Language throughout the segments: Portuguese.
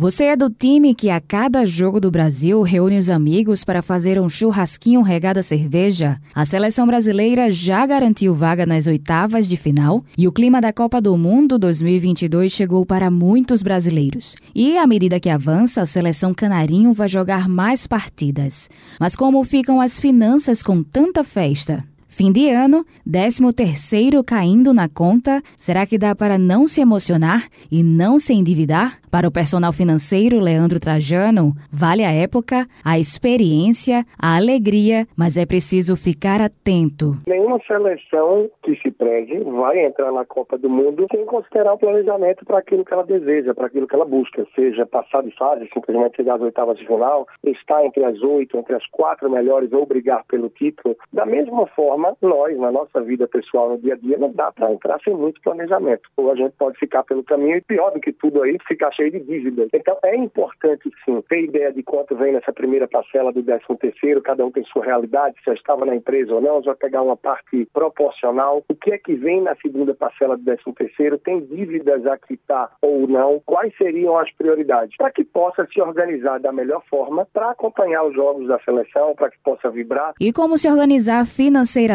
Você é do time que a cada jogo do Brasil reúne os amigos para fazer um churrasquinho regado a cerveja? A seleção brasileira já garantiu vaga nas oitavas de final e o clima da Copa do Mundo 2022 chegou para muitos brasileiros. E à medida que avança, a seleção canarinho vai jogar mais partidas. Mas como ficam as finanças com tanta festa? Fim de ano, 13 terceiro caindo na conta, será que dá para não se emocionar e não se endividar? Para o personal financeiro Leandro Trajano, vale a época, a experiência, a alegria, mas é preciso ficar atento. Nenhuma seleção que se preze vai entrar na Copa do Mundo sem considerar o planejamento para aquilo que ela deseja, para aquilo que ela busca, seja passar de fase, simplesmente chegar às oitavas de final, estar entre as oito, entre as quatro melhores ou brigar pelo título. Da mesma forma, nós, na nossa vida pessoal, no dia a dia, não dá para entrar sem muito planejamento. Ou a gente pode ficar pelo caminho e pior do que tudo aí, ficar cheio de dívidas. Então é importante sim ter ideia de quanto vem nessa primeira parcela do 13 terceiro, cada um tem sua realidade, se já estava na empresa ou não, já pegar uma parte proporcional. O que é que vem na segunda parcela do 13 terceiro? Tem dívidas a quitar ou não? Quais seriam as prioridades? Para que possa se organizar da melhor forma para acompanhar os jogos da seleção, para que possa vibrar. E como se organizar financeiramente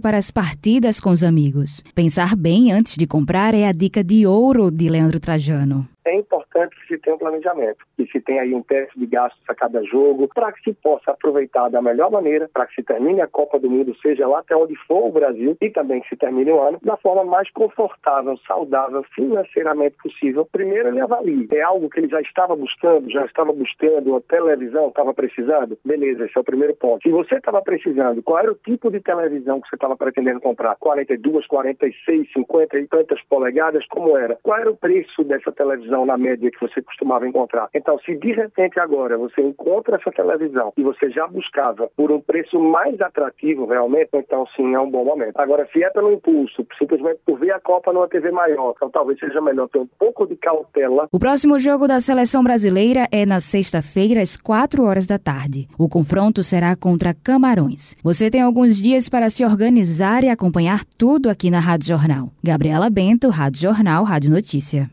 para as partidas com os amigos? Pensar bem antes de comprar é a dica de ouro de Leandro Trajano tenha um planejamento, que se tenha aí um teste de gastos a cada jogo, para que se possa aproveitar da melhor maneira, para que se termine a Copa do Mundo, seja lá até onde for o Brasil, e também que se termine o ano, da forma mais confortável, saudável, financeiramente possível. Primeiro ele avalie, é algo que ele já estava buscando, já estava buscando, a televisão estava precisando? Beleza, esse é o primeiro ponto. Se você estava precisando, qual era o tipo de televisão que você estava pretendendo comprar? 42, 46, 50 e tantas polegadas, como era? Qual era o preço dessa televisão na média que você costumava encontrar. Então, se de repente agora você encontra essa televisão e você já buscava por um preço mais atrativo realmente, então sim, é um bom momento. Agora, se é pelo impulso, simplesmente por ver a Copa numa TV maior, então talvez seja melhor ter um pouco de cautela. O próximo jogo da seleção brasileira é na sexta-feira, às 4 horas da tarde. O confronto será contra Camarões. Você tem alguns dias para se organizar e acompanhar tudo aqui na Rádio Jornal. Gabriela Bento, Rádio Jornal, Rádio Notícia.